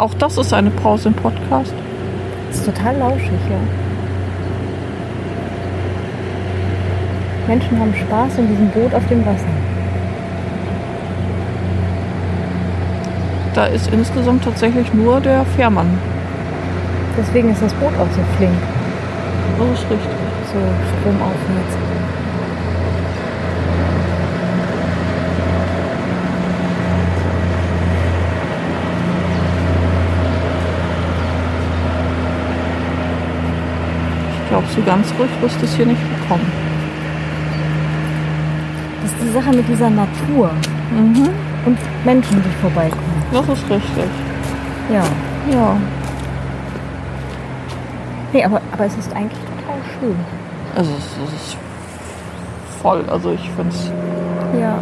Auch das ist eine Pause im Podcast. Das ist total lauschig, ja. Menschen haben Spaß in diesem Boot auf dem Wasser. Da ist insgesamt tatsächlich nur der Fährmann. Deswegen ist das Boot auch so flink, Das ist richtig. so stromaufwärts. Ich glaube, so ganz ruhig wirst du es hier nicht bekommen. Das ist die Sache mit dieser Natur Mhm. und Menschen, die vorbeikommen. Das ist richtig. Ja. Ja. Nee, aber, aber es ist eigentlich total schön. Also es ist voll. Also ich finde es. Ja.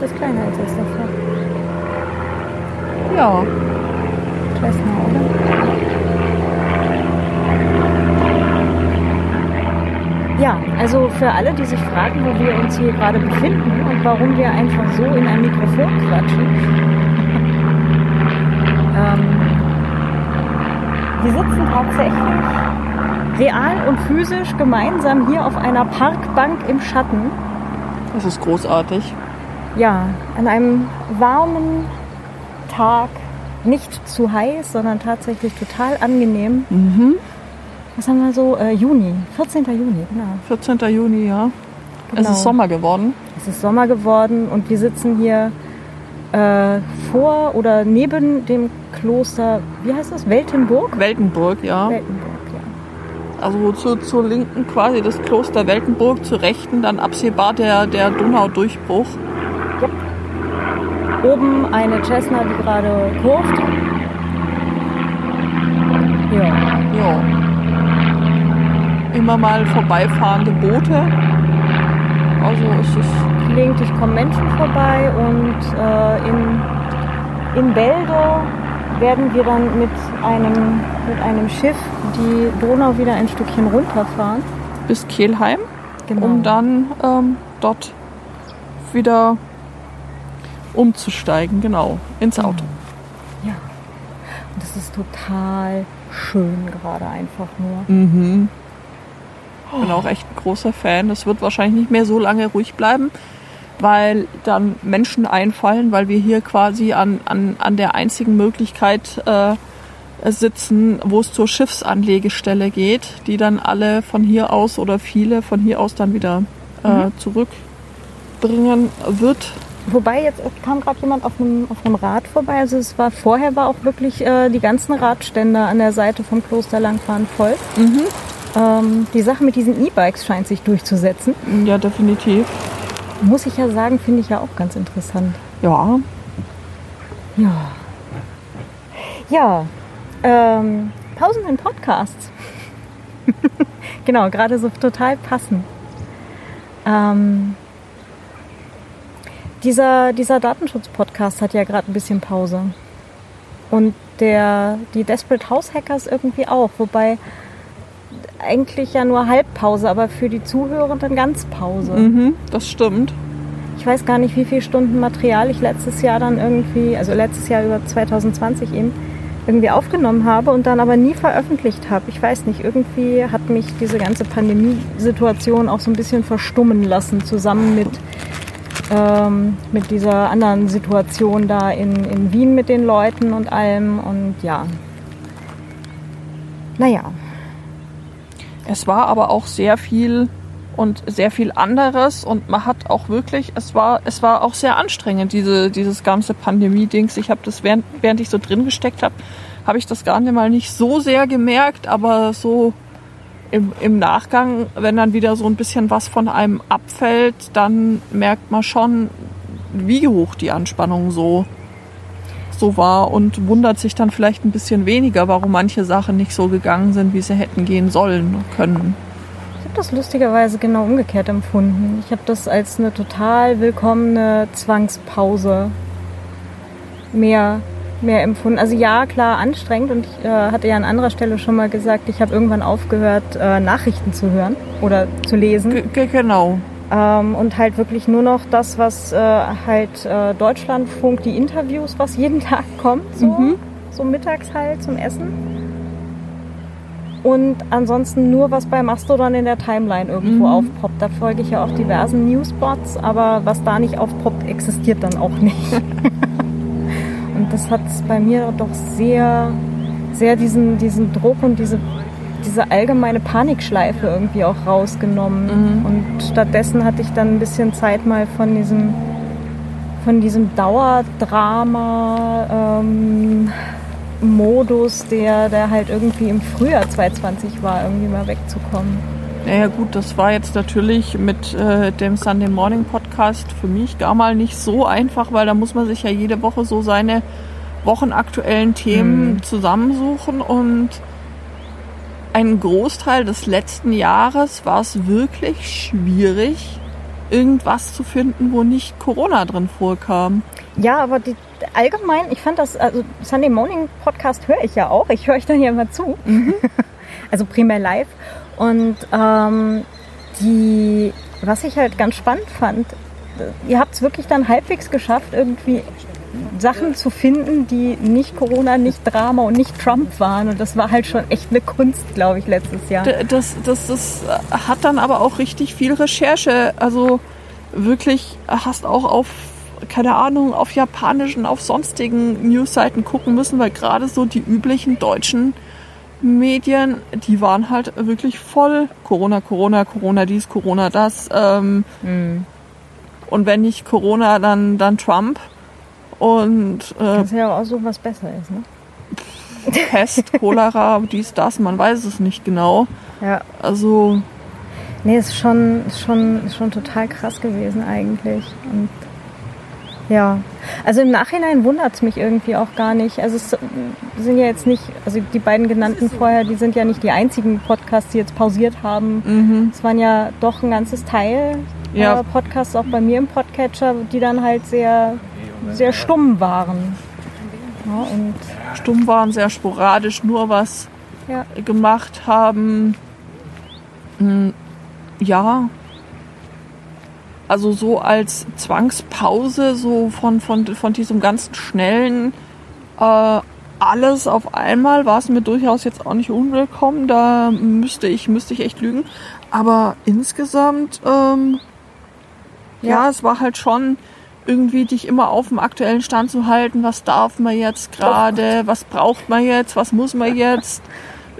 Das ist kleiner als das davor. Ja. Cessna, oder? Ja, also für alle, die sich fragen, wo wir uns hier gerade befinden und warum wir einfach so in ein Mikrofon quatschen. ähm, wir sitzen tatsächlich real und physisch gemeinsam hier auf einer Parkbank im Schatten. Das ist großartig. Ja, an einem warmen Tag, nicht zu heiß, sondern tatsächlich total angenehm. Mhm. Was haben wir so? Äh, Juni, 14. Juni, genau. 14. Juni, ja. Es Genau. ist Sommer geworden. Es ist Sommer geworden und wir sitzen hier äh, vor oder neben dem Kloster, wie heißt das? Weltenburg? Weltenburg, ja. Weltenburg, ja. Also zu, zur linken quasi das Kloster Weltenburg, zur rechten dann absehbar der, der Donaudurchbruch. Oben eine Cessna, die gerade kurft. Ja. Ja. Immer mal vorbeifahrende Boote. Also es ist Gelegentlich kommen Menschen vorbei und äh, in, in Bälde werden wir dann mit einem, mit einem Schiff die Donau wieder ein Stückchen runterfahren. bis Kelheim, Genau. um dann ähm, dort wieder umzusteigen, genau, ins Auto. Ja. Und das ist total schön gerade einfach nur. Mhm. Ich bin auch echt ein großer Fan. Das wird wahrscheinlich nicht mehr so lange ruhig bleiben, weil dann Menschen einfallen, weil wir hier quasi an, an, an der einzigen Möglichkeit äh, sitzen, wo es zur Schiffsanlegestelle geht, die dann alle von hier aus oder viele von hier aus dann wieder äh, zurückbringen wird. Wobei jetzt kam gerade jemand auf einem, auf einem Rad vorbei. Also es war vorher war auch wirklich äh, die ganzen Radständer an der Seite vom Kloster Langfahren voll. Ähm, die Sache mit diesen E-Bikes scheint sich durchzusetzen. Ja, definitiv. Muss ich ja sagen, finde ich ja auch ganz interessant. Ja, Ja. Ja. Ähm, Pausen in Podcasts. genau, gerade so total passend. Ähm, dieser, dieser Datenschutz-Podcast hat ja gerade ein bisschen Pause. Und der, die Desperate House Hackers irgendwie auch. Wobei eigentlich ja nur Halbpause, aber für die Zuhörenden ganz Pause. mhm, das stimmt. Ich weiß gar nicht, wie viele Stunden Material ich letztes Jahr dann irgendwie, also letztes Jahr über 2020 eben, irgendwie aufgenommen habe und dann aber nie veröffentlicht habe. Ich weiß nicht, irgendwie hat mich diese ganze Pandemiesituation auch so ein bisschen verstummen lassen, zusammen mit, ähm, mit dieser anderen Situation da in, in Wien mit den Leuten und allem. Und ja. Naja, Es war aber auch sehr viel und sehr viel anderes und man hat auch wirklich, es war, es war auch sehr anstrengend, diese, dieses ganze Pandemie-Dings. Ich habe das, während, während ich so drin gesteckt habe, habe ich das gar nicht mal nicht so sehr gemerkt, aber so im, im Nachgang, wenn dann wieder so ein bisschen was von einem abfällt, dann merkt man schon, wie hoch die Anspannung so, so war und wundert sich dann vielleicht ein bisschen weniger, warum manche Sachen nicht so gegangen sind, wie sie hätten gehen sollen können. Ich habe das lustigerweise genau umgekehrt empfunden. Ich habe das als eine total willkommene Zwangspause mehr, mehr empfunden. Also ja, klar, anstrengend und ich äh, hatte ja an anderer Stelle schon mal gesagt, ich habe irgendwann aufgehört, äh, Nachrichten zu hören oder zu lesen. G genau. Ähm, und halt wirklich nur noch das, was äh, halt äh, Deutschlandfunk, die Interviews, was jeden Tag kommt. So. Mhm. so mittags halt zum Essen. Und ansonsten nur, was bei Mastodon in der Timeline irgendwo mhm. aufpoppt. Da folge ich ja auch diversen Newsbots, aber was da nicht aufpoppt, existiert dann auch nicht. und das hat bei mir doch sehr, sehr diesen, diesen Druck und diese, diese allgemeine Panikschleife irgendwie auch rausgenommen. Mhm. Und stattdessen hatte ich dann ein bisschen Zeit mal von diesem, von diesem Dauerdrama. Ähm, Modus, der, der halt irgendwie im Frühjahr 2020 war, irgendwie mal wegzukommen. Naja gut, das war jetzt natürlich mit äh, dem Sunday Morning Podcast für mich gar mal nicht so einfach, weil da muss man sich ja jede Woche so seine wochenaktuellen Themen mhm. zusammensuchen und einen Großteil des letzten Jahres war es wirklich schwierig, irgendwas zu finden, wo nicht Corona drin vorkam. Ja, aber die, allgemein, ich fand das, also Sunday Morning Podcast höre ich ja auch. Ich höre euch dann ja immer zu. Mhm. also primär live. Und ähm, die, was ich halt ganz spannend fand, ihr habt es wirklich dann halbwegs geschafft, irgendwie Sachen zu finden, die nicht Corona, nicht Drama und nicht Trump waren. Und das war halt schon echt eine Kunst, glaube ich, letztes Jahr. Das, das, das hat dann aber auch richtig viel Recherche. Also wirklich hast auch auf keine Ahnung, auf japanischen, auf sonstigen Newsseiten gucken müssen, weil gerade so die üblichen deutschen Medien, die waren halt wirklich voll Corona, Corona, Corona dies, Corona das. Ähm, mhm. Und wenn nicht Corona, dann, dann Trump. Und äh, Kannst ja auch so was besser ist, ne? Pest, Cholera, dies, das, man weiß es nicht genau. Ja. Also. Nee, ist schon, schon, schon total krass gewesen eigentlich. Und ja, also im Nachhinein wundert es mich irgendwie auch gar nicht. Also es sind ja jetzt nicht, also die beiden genannten vorher, die sind ja nicht die einzigen Podcasts, die jetzt pausiert haben. Mhm. Es waren ja doch ein ganzes Teil ja. äh, Podcasts auch bei mir im Podcatcher, die dann halt sehr, sehr stumm waren. Ja, und stumm waren, sehr sporadisch, nur was ja. gemacht haben. Hm, ja, also so als Zwangspause, so von, von, von diesem ganzen schnellen äh, alles auf einmal war es mir durchaus jetzt auch nicht unwillkommen. Da müsste ich, müsste ich echt lügen. Aber insgesamt, ähm, ja. ja, es war halt schon irgendwie dich immer auf dem aktuellen Stand zu halten. Was darf man jetzt gerade? Was braucht man jetzt? Was muss man jetzt?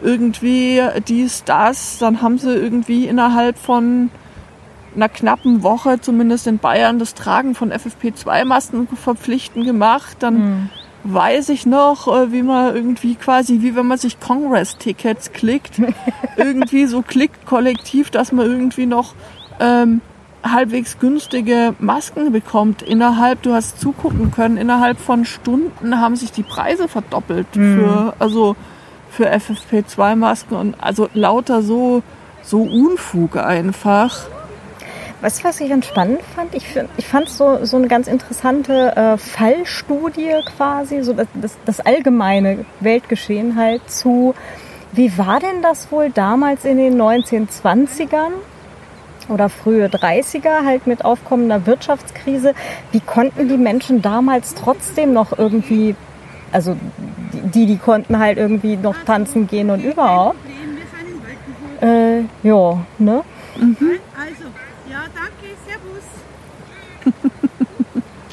Irgendwie dies, das. Dann haben sie irgendwie innerhalb von einer knappen Woche zumindest in Bayern das Tragen von FFP2-Masken verpflichtend gemacht. Dann mhm. weiß ich noch, äh, wie man irgendwie quasi, wie wenn man sich Congress-Tickets klickt, irgendwie so klickt kollektiv, dass man irgendwie noch ähm, halbwegs günstige Masken bekommt. Innerhalb, du hast zugucken können, innerhalb von Stunden haben sich die Preise verdoppelt mhm. für, also für FFP2-Masken und also lauter so, so Unfug einfach. Weißt du, was ich ganz spannend fand? Ich, ich fand so, so eine ganz interessante äh, Fallstudie quasi, so das, das, das allgemeine Weltgeschehen halt zu, wie war denn das wohl damals in den 1920ern? Oder frühe 30er halt mit aufkommender Wirtschaftskrise. Wie konnten die Menschen damals trotzdem noch irgendwie, also die, die konnten halt irgendwie noch tanzen gehen und überhaupt. Äh, ja, ne? Mhm. Also, ja, danke, servus.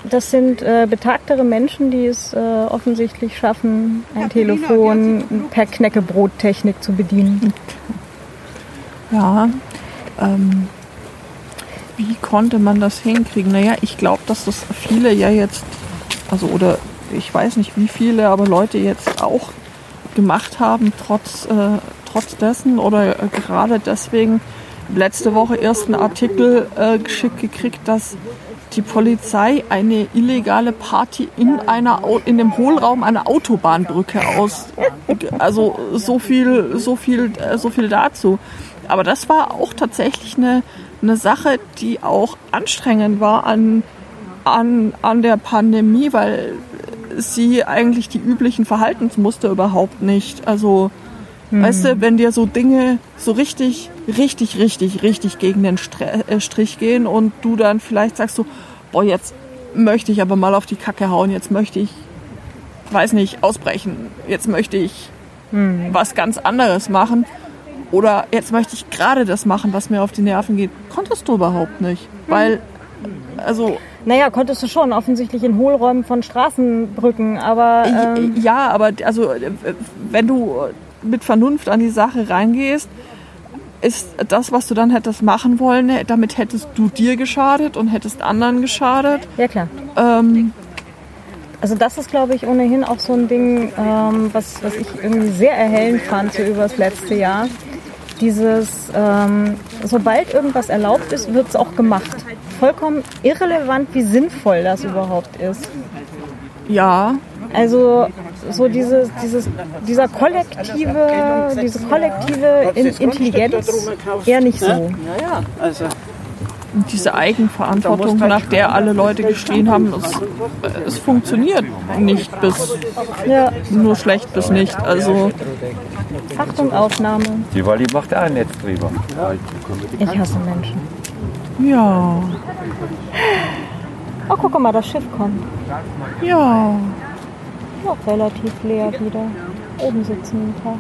Das sind äh, betagtere Menschen, die es äh, offensichtlich schaffen, ein Telefon per Knäckebrottechnik zu bedienen. Ja, ähm, wie konnte man das hinkriegen? Naja, ich glaube, dass das viele ja jetzt, also oder ich weiß nicht wie viele, aber Leute jetzt auch gemacht haben, trotz, äh, trotz dessen oder äh, gerade deswegen, letzte Woche ersten Artikel äh, geschickt gekriegt, dass die Polizei eine illegale Party in einer in dem Hohlraum einer Autobahnbrücke aus. Also so viel, so viel, äh, so viel dazu. Aber das war auch tatsächlich eine, eine Sache, die auch anstrengend war an, an, an der Pandemie, weil sie eigentlich die üblichen Verhaltensmuster überhaupt nicht. Also Mhm. Weißt du, wenn dir so Dinge so richtig, richtig, richtig, richtig gegen den äh, Strich gehen und du dann vielleicht sagst so, boah, jetzt möchte ich aber mal auf die Kacke hauen, jetzt möchte ich weiß nicht, ausbrechen. Jetzt möchte ich was ganz anderes machen. Oder jetzt möchte ich gerade das machen, was mir auf die Nerven geht. Konntest du überhaupt nicht. Weil, also, Naja, konntest du schon, offensichtlich in Hohlräumen von Straßenbrücken, aber ähm, ja, aber also, äh, wenn du mit Vernunft an die Sache reingehst, ist das, was du dann hättest machen wollen, damit hättest du dir geschadet und hättest anderen geschadet. ja klar. Ähm, Also das ist, glaube ich, ohnehin auch so ein Ding, ähm, was, was ich irgendwie sehr erhellend fand so über das letzte Jahr. Dieses, ähm, sobald irgendwas erlaubt ist, wird es auch gemacht. Vollkommen irrelevant, wie sinnvoll das überhaupt ist. ja, Also so dieses, dieses, dieser kollektive, diese kollektive In Intelligenz eher nicht so. Ja, ja, also und diese Eigenverantwortung, nach der alle Leute geschrien haben, es, es funktioniert nicht bis, Ja, nur schlecht bis nicht. Also, Achtung, Aufnahme. Die Wally macht auch ein Netz drüber. Ich hasse Menschen. ja, Oh, guck mal, das Schiff kommt. ja. Noch relativ leer wieder. Oben sitzen ein paar.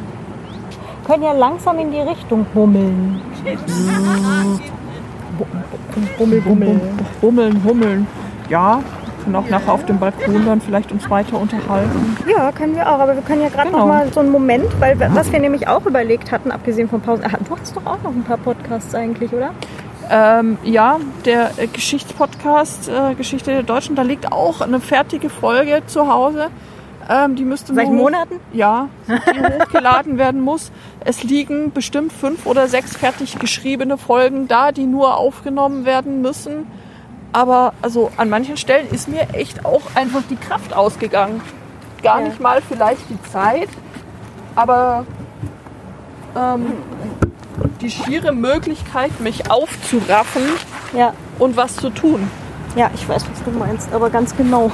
Können ja langsam in die Richtung bummeln. Bummel, bummel. Hummeln, hummeln. Ja, können auch nachher auf dem Balkon dann vielleicht uns weiter unterhalten. Ja, können wir auch. Aber wir können ja gerade Genau. noch mal so einen Moment, weil was wir nämlich auch überlegt hatten, abgesehen von Pausen. Ah, du hast doch auch noch ein paar Podcasts eigentlich, oder? Ähm, ja, der äh, Geschichtspodcast äh, Geschichte der Deutschen, da liegt auch eine fertige Folge zu Hause. Ähm, die müsste Seit Monaten? Ja, die hochgeladen werden muss. Es liegen bestimmt fünf oder sechs fertig geschriebene Folgen da, die nur aufgenommen werden müssen. Aber also an manchen Stellen ist mir echt auch einfach die Kraft ausgegangen. Gar Ja. nicht mal vielleicht die Zeit, aber ähm, die schiere Möglichkeit, mich aufzuraffen Ja. und was zu tun. Ja, ich weiß, was du meinst, aber ganz genau.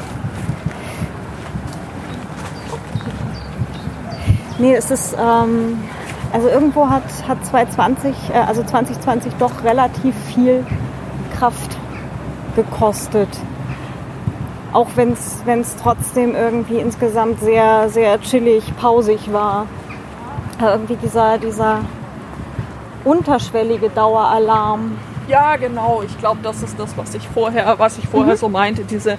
Nee, es ist, ähm, also irgendwo hat, hat 2020, äh, also 2020 doch relativ viel Kraft gekostet. Auch wenn es trotzdem irgendwie insgesamt sehr, sehr chillig, pausig war. Aber irgendwie dieser, dieser unterschwellige Daueralarm. Ja, genau. Ich glaube, das ist das, was ich vorher, was ich vorher so meinte, diese,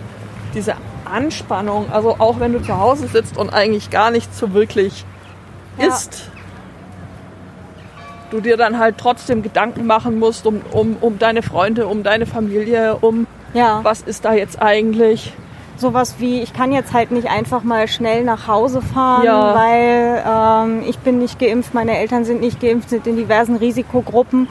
diese Anspannung. Also auch wenn du zu Hause sitzt und eigentlich gar nichts so wirklich Ja. isst, du dir dann halt trotzdem Gedanken machen musst um, um, um deine Freunde, um deine Familie, um Ja. was ist da jetzt eigentlich. sowas wie, ich kann jetzt halt nicht einfach mal schnell nach Hause fahren, Ja. weil ähm, ich bin nicht geimpft, meine Eltern sind nicht geimpft, sind in diversen Risikogruppen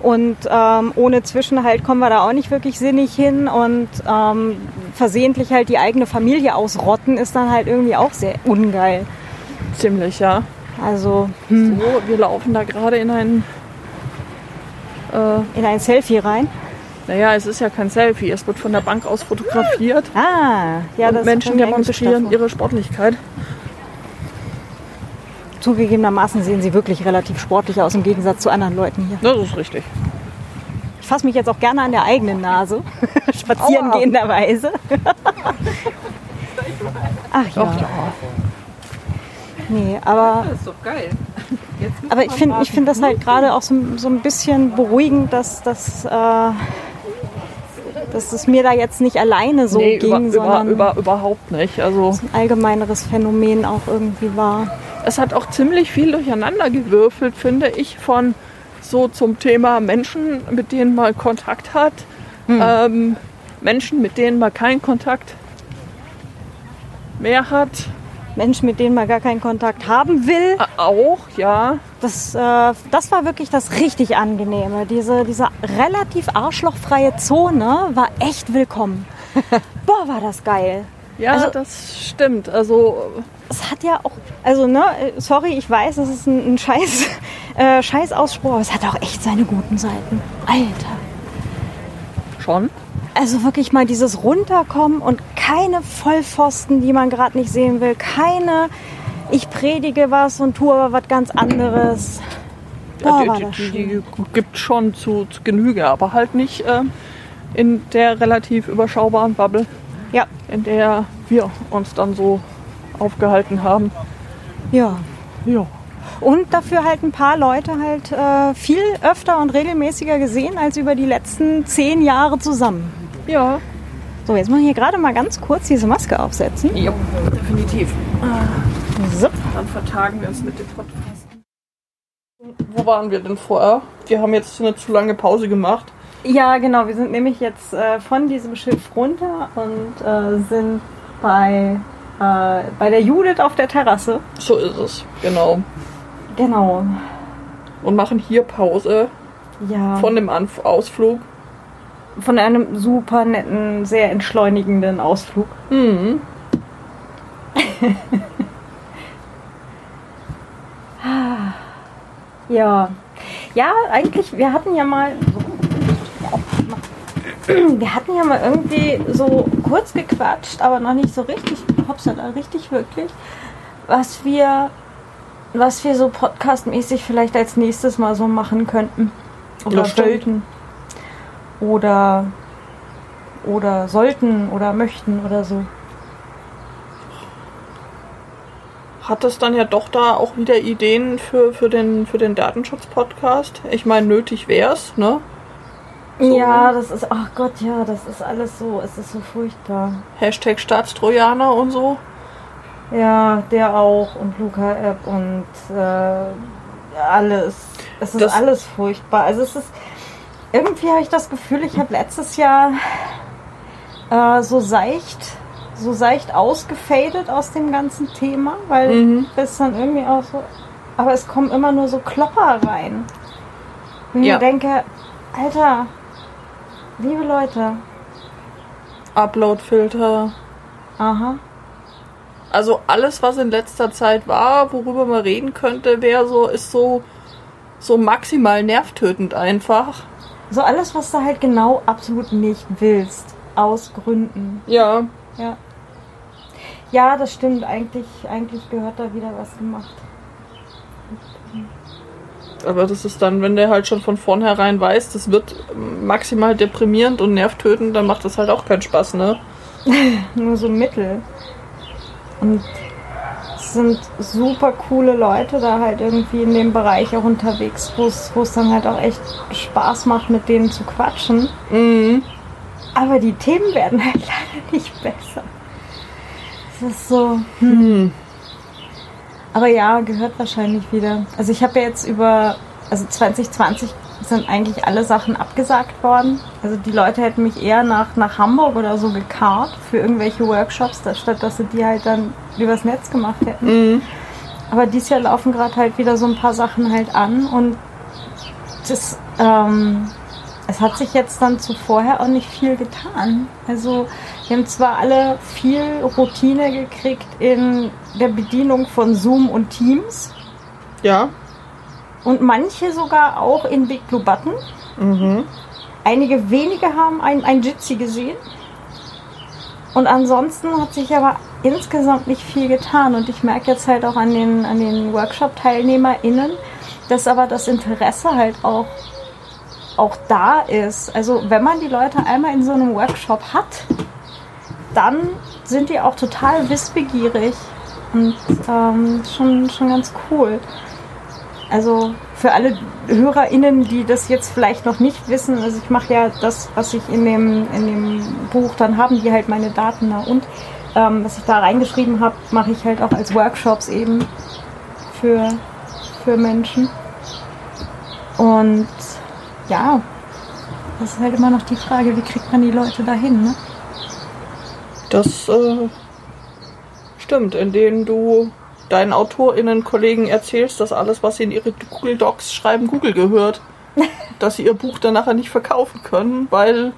und ähm, ohne Zwischenhalt kommen wir da auch nicht wirklich sinnig hin und ähm, versehentlich halt die eigene Familie ausrotten ist dann halt irgendwie auch sehr ungeil. Ziemlich, ja. Also So, wir laufen da gerade in ein, äh, in ein Selfie rein. naja, es ist ja kein Selfie, es wird von der Bank aus fotografiert. Ah, ja, das und Menschen ist eine demonstrieren ihre Sportlichkeit. Zugegebenermaßen sehen sie wirklich relativ sportlich aus im Gegensatz zu anderen Leuten hier. Das ist richtig. Ich fasse mich jetzt auch gerne an der eigenen Nase, spazieren Aua. gehenderweise. Ach ja. Ach ja. Nee, aber, Das ist doch geil. aber ich finde ich find das halt gerade auch so, so ein bisschen beruhigend, dass, dass, äh, dass es mir da jetzt nicht alleine so nee, ging, über, über, sondern über, überhaupt nicht. Also ein allgemeineres Phänomen auch irgendwie war. es hat auch ziemlich viel durcheinander gewürfelt, finde ich, von so zum Thema Menschen, mit denen man Kontakt hat, ähm, Menschen, mit denen man keinen Kontakt mehr hat. Menschen, mit denen man gar keinen Kontakt haben will. Äh, Auch, ja. Das, äh, das war wirklich das richtig Angenehme. Diese, diese relativ arschlochfreie Zone war echt willkommen. Boah, war das geil. Ja, Also- das stimmt. Also Es hat ja auch, also ne, sorry, ich weiß, es ist ein, ein Scheiß, äh, Scheißausspruch, aber es hat auch echt seine guten Seiten. Alter. schon. Also wirklich mal dieses Runterkommen und keine Vollpfosten, die man gerade nicht sehen will. Keine, ich predige was und tue aber was ganz anderes. Boah, Ja, die, die, die gibt schon zu, zu Genüge, aber halt nicht äh, in der relativ überschaubaren Bubble, Ja, in der wir uns dann so aufgehalten haben. Ja. Ja. Und dafür halt ein paar Leute halt äh, viel öfter und regelmäßiger gesehen als über die letzten zehn Jahre zusammen. Ja. So, jetzt muss ich hier gerade mal ganz kurz diese Maske aufsetzen. Ja, definitiv. So. Dann vertagen wir uns mit dem Podcast. Wo waren wir denn vorher? Wir haben jetzt eine zu lange Pause gemacht. Ja, genau. Wir sind nämlich jetzt äh, von diesem Schiff runter und äh, sind bei, äh, bei der Judith auf der Terrasse. So ist es, genau. Genau. Und machen hier Pause Ja. von dem Anf Ausflug. Von einem super netten, sehr entschleunigenden Ausflug. Mhm. Ja. Ja, eigentlich, wir hatten ja mal. Wir hatten ja mal irgendwie so kurz gequatscht, aber noch nicht so richtig, hoppsala, richtig wirklich, was wir, was wir so podcastmäßig vielleicht als nächstes mal so machen könnten. Oder sollten. Oder, oder sollten oder möchten oder so. Hat es dann ja doch da auch wieder Ideen für, für den, für den Datenschutz-Podcast? Ich meine, nötig wär's, ne? Ja, das ist, ach Gott, ja, das ist alles so, es ist so furchtbar. Hashtag Staatstrojaner und so. Ja, der auch und Luca App und äh, alles. Es ist Das- alles furchtbar. Also es ist irgendwie habe ich das Gefühl, ich habe letztes Jahr äh, so seicht, so seicht ausgefadet aus dem ganzen Thema, weil Mhm. es dann irgendwie auch so. Aber es kommen immer nur so Klopper rein. Und ich Ja. mir denke, Alter, liebe Leute, Uploadfilter. aha. Also alles, was in letzter Zeit war, worüber man reden könnte, wäre so, ist so, so maximal nervtötend einfach. So alles, was du halt genau absolut nicht willst. Aus Gründen. Ja. Ja. Ja, das stimmt. Eigentlich, eigentlich gehört da wieder was gemacht. Aber das ist dann, wenn der halt schon von vornherein weiß, das wird maximal deprimierend und nervtötend, dann macht das halt auch keinen Spaß, ne? Nur so Mittel. Und sind super coole Leute da halt irgendwie in dem Bereich auch unterwegs, wo es dann halt auch echt Spaß macht, mit denen zu quatschen. Mhm. Aber die Themen werden halt leider nicht besser. Es ist so. Hm. Aber ja, gehört wahrscheinlich wieder. Also ich habe ja jetzt über, also 2020 sind eigentlich alle Sachen abgesagt worden. Also die Leute hätten mich eher nach, nach Hamburg oder so gekarrt für irgendwelche Workshops, statt dass sie die halt dann übers Netz gemacht hätten. Mhm. Aber dieses Jahr laufen gerade halt wieder so ein paar Sachen halt an und das, ähm, es hat sich jetzt dann zu vorher auch nicht viel getan. Also wir haben zwar alle viel Routine gekriegt in der Bedienung von Zoom und Teams Ja. Und manche sogar auch in Big Blue Button. Mhm. Einige wenige haben ein, ein Jitsi gesehen. Und ansonsten hat sich aber insgesamt nicht viel getan. Und ich merke jetzt halt auch an den, an den Workshop-TeilnehmerInnen, dass aber das Interesse halt auch, auch da ist. Also wenn man die Leute einmal in so einem Workshop hat, dann sind die auch total wissbegierig. Und ähm, schon, schon ganz cool. Also für alle HörerInnen, die das jetzt vielleicht noch nicht wissen, also ich mache ja das, was ich in dem, in dem Buch, dann haben die halt meine Daten da und ähm, was ich da reingeschrieben habe, mache ich halt auch als Workshops eben für, für Menschen. Und ja, das ist halt immer noch die Frage, wie kriegt man die Leute dahin, ne? Das äh, stimmt, indem du deinen AutorInnen-Kollegen erzählst, dass alles, was sie in ihre Google Docs schreiben, Google gehört. dass sie ihr Buch dann nachher nicht verkaufen können, weil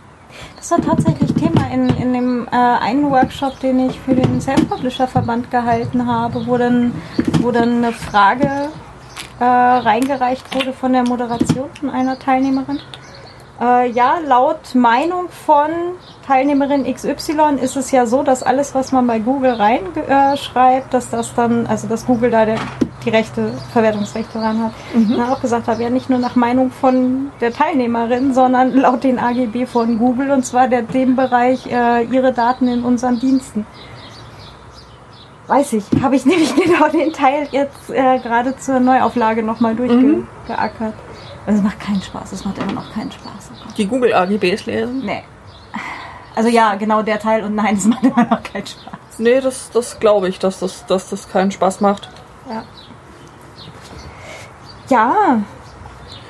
Das war tatsächlich Thema in, in dem äh, einen Workshop, den ich für den Self-Publisher-Verband gehalten habe, wo dann, wo dann eine Frage äh, reingereicht wurde von der Moderation von einer Teilnehmerin. Äh, ja, laut Meinung von Teilnehmerin XY ist es ja so, dass alles, was man bei Google reinschreibt, äh, dass das dann, also dass Google da der, die Rechte, Verwertungsrechte dran hat. Und auch gesagt habe, ja nicht nur nach Meinung von der Teilnehmerin, sondern laut den AGB von Google und zwar der, dem Bereich äh, ihre Daten in unseren Diensten. Weiß ich, habe ich nämlich genau den Teil jetzt äh, gerade zur Neuauflage nochmal durchgeackert. Also es macht keinen Spaß, es macht immer noch keinen Spaß. Oh. Die Google AGBs lesen? Nee. Also ja, genau der Teil und nein, es macht immer noch keinen Spaß. Nee, das, das glaube ich, dass das, dass das keinen Spaß macht. Ja. Ja,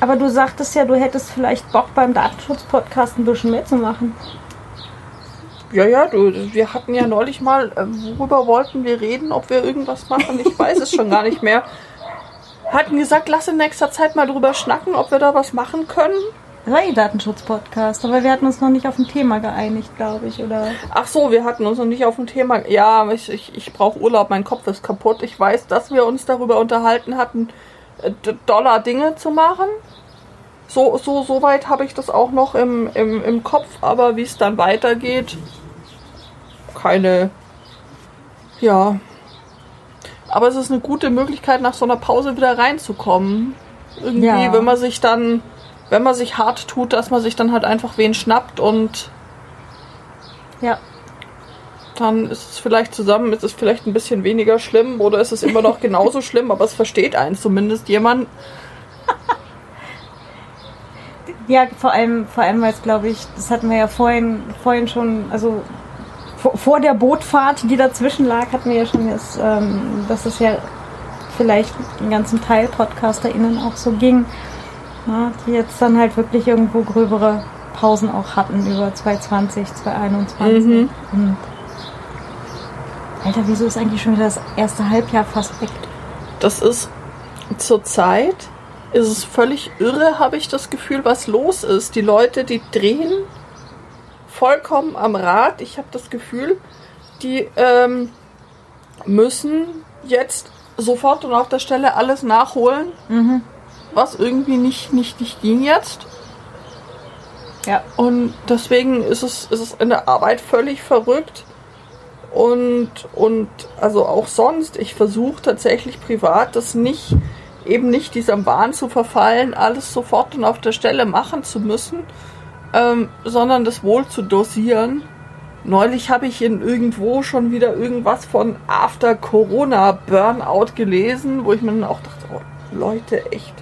aber du sagtest ja, du hättest vielleicht Bock beim Datenschutz-Podcast ein bisschen mitzumachen. Ja, ja, du, wir hatten ja neulich mal, äh, worüber wollten wir reden, ob wir irgendwas machen? Ich weiß es schon gar nicht mehr. Hatten gesagt, lass in nächster Zeit mal drüber schnacken, ob wir da was machen können. Das war eh Datenschutz-Podcast, aber wir hatten uns noch nicht auf ein Thema geeinigt, glaube ich, oder? Ach so, wir hatten uns noch nicht auf ein Thema. Ja, ich, ich, ich brauche Urlaub, mein Kopf ist kaputt. Ich weiß, dass wir uns darüber unterhalten hatten, äh, Dollar Dinge zu machen. So, so, so weit habe ich das auch noch im, im, im Kopf, aber wie es dann weitergeht, keine. Ja. Aber es ist eine gute Möglichkeit, nach so einer Pause wieder reinzukommen. Irgendwie, Ja. wenn man sich dann, wenn man sich hart tut, dass man sich dann halt einfach wen schnappt und Ja. dann ist es vielleicht zusammen, ist es vielleicht ein bisschen weniger schlimm oder ist es immer noch genauso schlimm, aber es versteht einen zumindest jemand. Ja, vor allem, vor allem, weil es, glaube ich, das hatten wir ja vorhin, vorhin schon, also vor, der Bootfahrt, die dazwischen lag, hatten wir ja schon, das, ähm, dass es ja vielleicht den ganzen Teil PodcasterInnen auch so ging, na, die jetzt dann halt wirklich irgendwo gröbere Pausen auch hatten über 2020, 2021. Mhm. Und Alter, wieso ist eigentlich schon wieder das erste Halbjahr fast weg? Das ist zurzeit ist es völlig irre, habe ich das Gefühl, was los ist. Die Leute, die drehen vollkommen am Rad. Ich habe das Gefühl, die ähm, müssen jetzt sofort und auf der Stelle alles nachholen, Mhm. was irgendwie nicht, nicht, nicht ging jetzt. Ja. Und deswegen ist es, ist es in der Arbeit völlig verrückt. Und, und also auch sonst, ich versuche tatsächlich privat das nicht, eben nicht diesem Wahn zu verfallen, alles sofort und auf der Stelle machen zu müssen, ähm, sondern das wohl zu dosieren. Neulich habe ich in irgendwo schon wieder irgendwas von After Corona Burnout gelesen, wo ich mir dann auch dachte, oh, Leute, echt.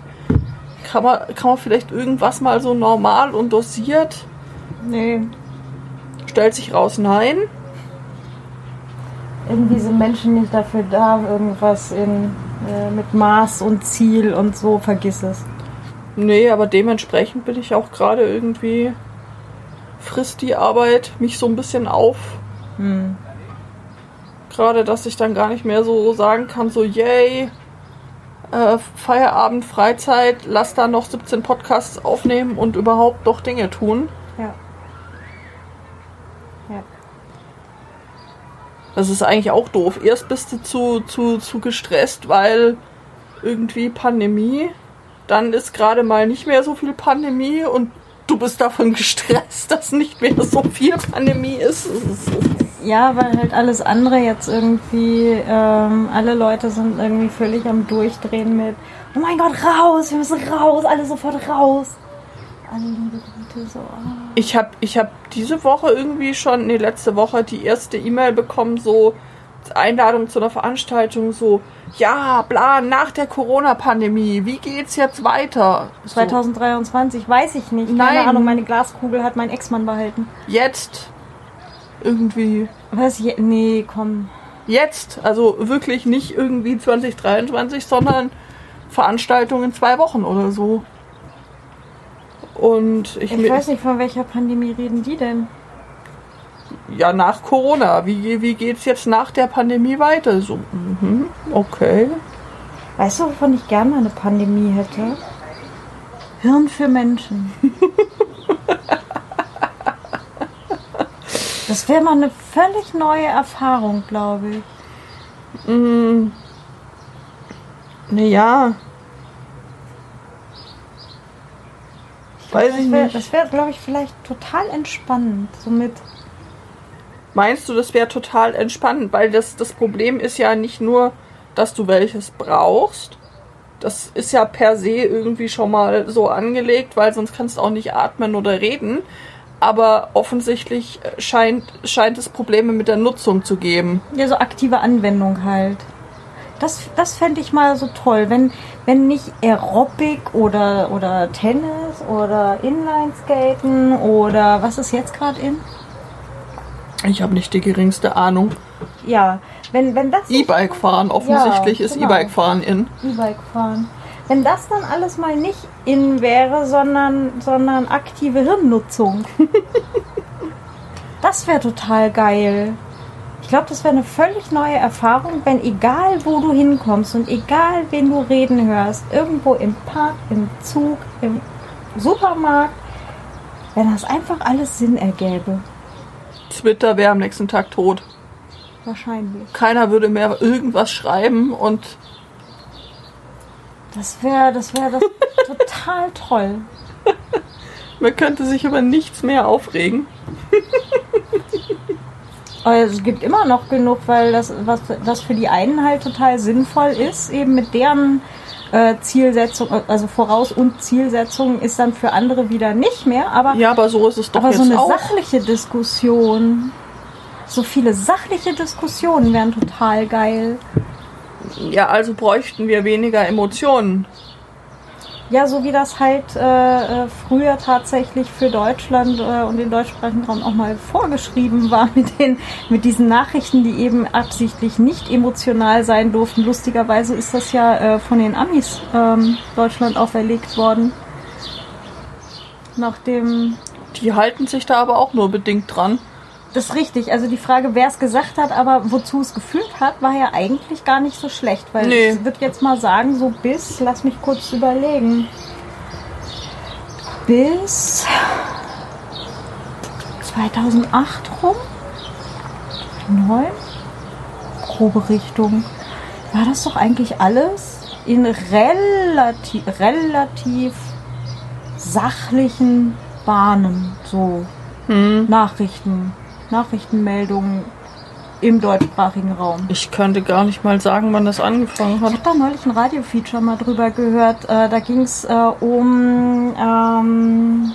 Kann man, kann man vielleicht irgendwas mal so normal und dosiert? Nee, Stellt sich raus, nein. irgendwie sind Menschen nicht dafür da, irgendwas in, äh, mit Maß und Ziel und so, vergiss es. Nee, aber dementsprechend bin ich auch gerade irgendwie, frisst die Arbeit mich so ein bisschen auf. Hm. Gerade, dass ich dann gar nicht mehr so sagen kann, so yay, äh, Feierabend, Freizeit, lass da noch 17 Podcasts aufnehmen und überhaupt doch Dinge tun. Ja. Ja. Das ist eigentlich auch doof. Erst bist du zu, zu, zu gestresst, weil irgendwie Pandemie, dann ist gerade mal nicht mehr so viel Pandemie und du bist davon gestresst, dass nicht mehr so viel Pandemie ist. Ja, weil halt alles andere jetzt irgendwie, ähm, alle Leute sind irgendwie völlig am Durchdrehen mit, oh mein Gott, raus, wir müssen raus, alle sofort raus. Alle liebe Güte, so. ah. Ich habe ich hab diese Woche irgendwie schon, nee, letzte Woche die erste E-Mail bekommen, so Einladung zu einer Veranstaltung, so, ja, bla, nach der Corona-Pandemie, wie geht's jetzt weiter? So, 2023, weiß ich nicht. Keine Nein. Ahnung, meine Glaskugel hat mein Ex-Mann behalten. jetzt irgendwie, Was? Je nee, komm. jetzt, also wirklich nicht irgendwie 2023, sondern Veranstaltung in zwei Wochen oder so. Und ich, Ich weiß nicht, von welcher Pandemie reden die denn? Ja, nach Corona, wie, wie geht's jetzt nach der Pandemie weiter? So, mhm, okay. Weißt du, wovon ich gerne eine Pandemie hätte? Hirn für Menschen. Das wäre mal eine völlig neue Erfahrung, glaube ich. Mm. Naja. Weiß ich Das wäre, nicht. das wär, glaube ich, vielleicht total entspannend. So mit, Meinst du, das wäre total entspannend? Weil das, das Problem ist ja nicht nur, dass du welches brauchst. Das ist ja per se irgendwie schon mal so angelegt, weil sonst kannst du auch nicht atmen oder reden. aber offensichtlich scheint, scheint es Probleme mit der Nutzung zu geben. Ja, so aktive Anwendung halt. Das, das fände ich mal so toll, wenn, wenn nicht Aerobic oder, oder Tennis oder Inlineskaten oder was ist jetzt gerade in? Ich habe nicht die geringste Ahnung. Ja, wenn, wenn das. E-Bike fahren, offensichtlich Ja, ist genau. E-Bike fahren in. E-Bike fahren. Wenn das dann alles mal nicht in wäre, sondern, sondern aktive Hirnnutzung. das wäre total geil. Ich glaube, das wäre eine völlig neue Erfahrung, wenn egal wo du hinkommst und egal wen du reden hörst, irgendwo im Park, im Zug, im Supermarkt, wenn das einfach alles Sinn ergäbe. Twitter wäre am nächsten Tag tot. Wahrscheinlich. Keiner würde mehr irgendwas schreiben und Das wäre das, wär das total toll. man könnte sich über nichts mehr aufregen. Es gibt immer noch genug, weil das, was, was für die einen halt total sinnvoll ist, eben mit deren äh, Zielsetzung, also Voraus- und Zielsetzung ist dann für andere wieder nicht mehr. Aber, Ja, aber so ist es doch aber jetzt so eine auch. sachliche Diskussion, so viele sachliche Diskussionen wären total geil. Ja, also bräuchten wir weniger Emotionen. Ja, so wie das halt äh, äh, früher tatsächlich für Deutschland äh, und den deutschsprachigen Raum auch mal vorgeschrieben war mit den mit diesen Nachrichten, die eben absichtlich nicht emotional sein durften. Lustigerweise ist das ja äh, von den Amis ähm, Deutschland auferlegt worden. Nach dem Die halten sich da aber auch nur bedingt dran. Das ist richtig. Also die Frage, wer es gesagt hat, aber wozu es geführt hat, war ja eigentlich gar nicht so schlecht. Weil Nee. ich würde jetzt mal sagen, so bis, lass mich kurz überlegen, bis 2008 rum, 9, grobe Richtung, war das doch eigentlich alles in relativ, relativ sachlichen Bahnen, so Hm. Nachrichten, Nachrichtenmeldungen im deutschsprachigen Raum. Ich könnte gar nicht mal sagen, wann das angefangen Ich hat. habe da neulich ein Radiofeature mal drüber gehört. Äh, da ging es äh, um ähm,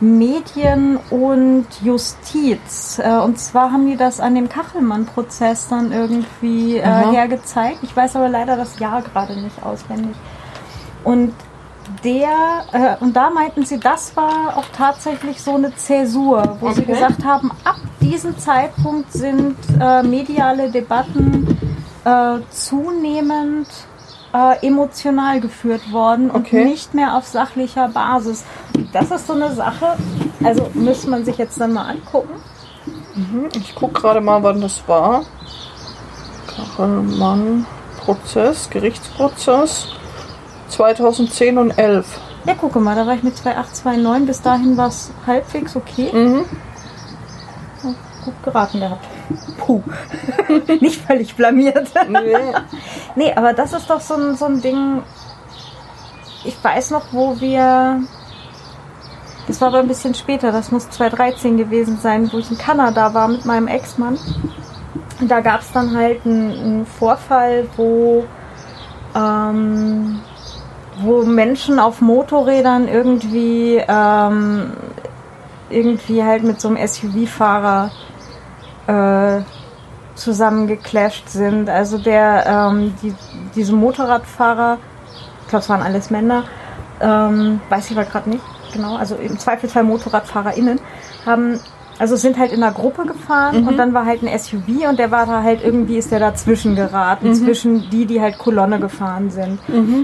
Medien und Justiz. Äh, und zwar haben die das an dem Kachelmann-Prozess dann irgendwie äh, hergezeigt. Ich weiß aber leider das Jahr gerade nicht auswendig. Und der, äh, und da meinten sie, das war auch tatsächlich so eine Zäsur, wo sie Okay. gesagt haben, ab diesem Zeitpunkt sind äh, mediale Debatten äh, zunehmend äh, emotional geführt worden Okay. und nicht mehr auf sachlicher Basis. Das ist so eine Sache, also müsste man sich jetzt dann mal angucken. Ich gucke gerade mal, wann das war. Kachelmann-Prozess, Gerichtsprozess. 2010 und 11. Ja, gucke mal, da war ich mit 2829, bis dahin war es halbwegs okay. Mhm. Gut geraten gehabt. Puh. nicht völlig blamiert. Nee. Nee, aber das ist doch so ein, so ein Ding. Ich weiß noch, wo wir. Das war aber ein bisschen später, das muss 2013 gewesen sein, wo ich in Kanada war mit meinem Ex-Mann. Da gab es dann halt einen, einen Vorfall, wo, ähm, wo Menschen auf Motorrädern irgendwie, ähm, irgendwie halt mit so einem SUV-Fahrer äh, zusammengeclasht sind. Also der, ähm, die, diese Motorradfahrer, ich glaube, es waren alles Männer, ähm, weiß ich aber gerade nicht genau, also im Zweifelsfall MotorradfahrerInnen, haben, also sind halt in einer Gruppe gefahren und dann war halt ein SUV und der war da halt irgendwie, ist der dazwischen geraten, zwischen die, die halt Kolonne gefahren sind.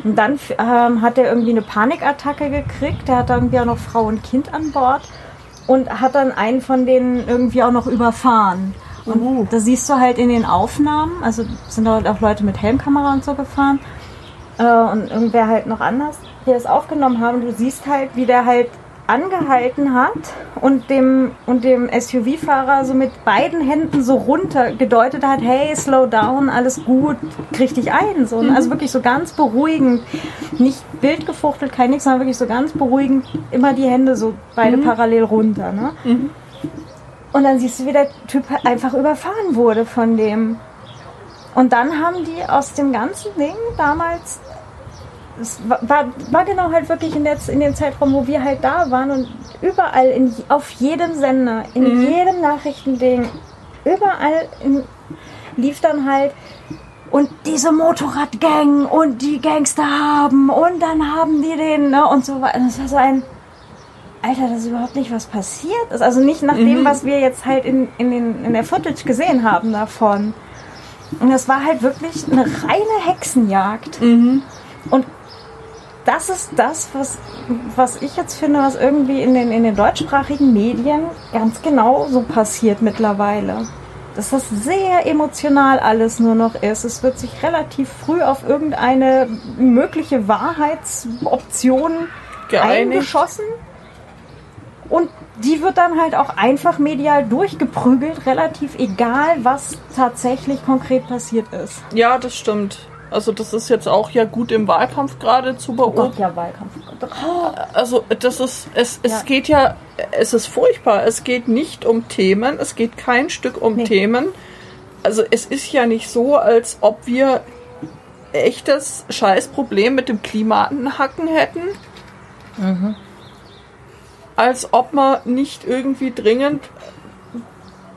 Und dann ähm, hat er irgendwie eine Panikattacke gekriegt, der hat da irgendwie auch noch Frau und Kind an Bord und hat dann einen von denen irgendwie auch noch überfahren. Und Uh. da siehst du halt in den Aufnahmen, also sind halt auch Leute mit Helmkamera und so gefahren äh, und irgendwer halt noch anders, die das aufgenommen haben. Du siehst halt, wie der halt angehalten hat und dem und dem SUV-Fahrer so mit beiden Händen so runter gedeutet hat, hey, slow down, alles gut, krieg dich ein. So, ne? Also wirklich so ganz beruhigend, nicht wild gefuchtelt, kein nix, sondern wirklich so ganz beruhigend, immer die Hände so beide parallel runter. Ne? Und dann siehst du, wie der Typ einfach überfahren wurde von dem. Und dann haben die aus dem ganzen Ding damals es war, war genau halt wirklich in, der, in dem Zeitraum, wo wir halt da waren und überall, in, auf jedem Sender, in mhm. jedem Nachrichtending, überall in, lief dann halt und diese Motorradgang und die Gangster haben und dann haben die den ne, und so weiter. Das war so ein Alter, das ist überhaupt nicht was passiert ist. Also nicht nach dem, mhm. was wir jetzt halt in, in, den, in der Footage gesehen haben davon. Und das war halt wirklich eine reine Hexenjagd. Mhm. Und das ist das, was, was ich jetzt finde, was irgendwie in den, in den deutschsprachigen Medien ganz genau so passiert mittlerweile. Dass das sehr emotional alles nur noch ist. Es wird sich relativ früh auf irgendeine mögliche Wahrheitsoption Geeinigt. eingeschossen. Und die wird dann halt auch einfach medial durchgeprügelt, relativ egal, was tatsächlich konkret passiert ist. Ja, das stimmt. Also das ist jetzt auch ja gut im Wahlkampf gerade zu beobachten. Oh Gott, ja, Wahlkampf. Also das ist, es, es ja. geht ja, es ist furchtbar. Es geht nicht um Themen, es geht kein Stück um nee. Themen. Also es ist ja nicht so, als ob wir echtes Scheißproblem mit dem Klimatenhacken hätten. Mhm. Als ob man nicht irgendwie dringend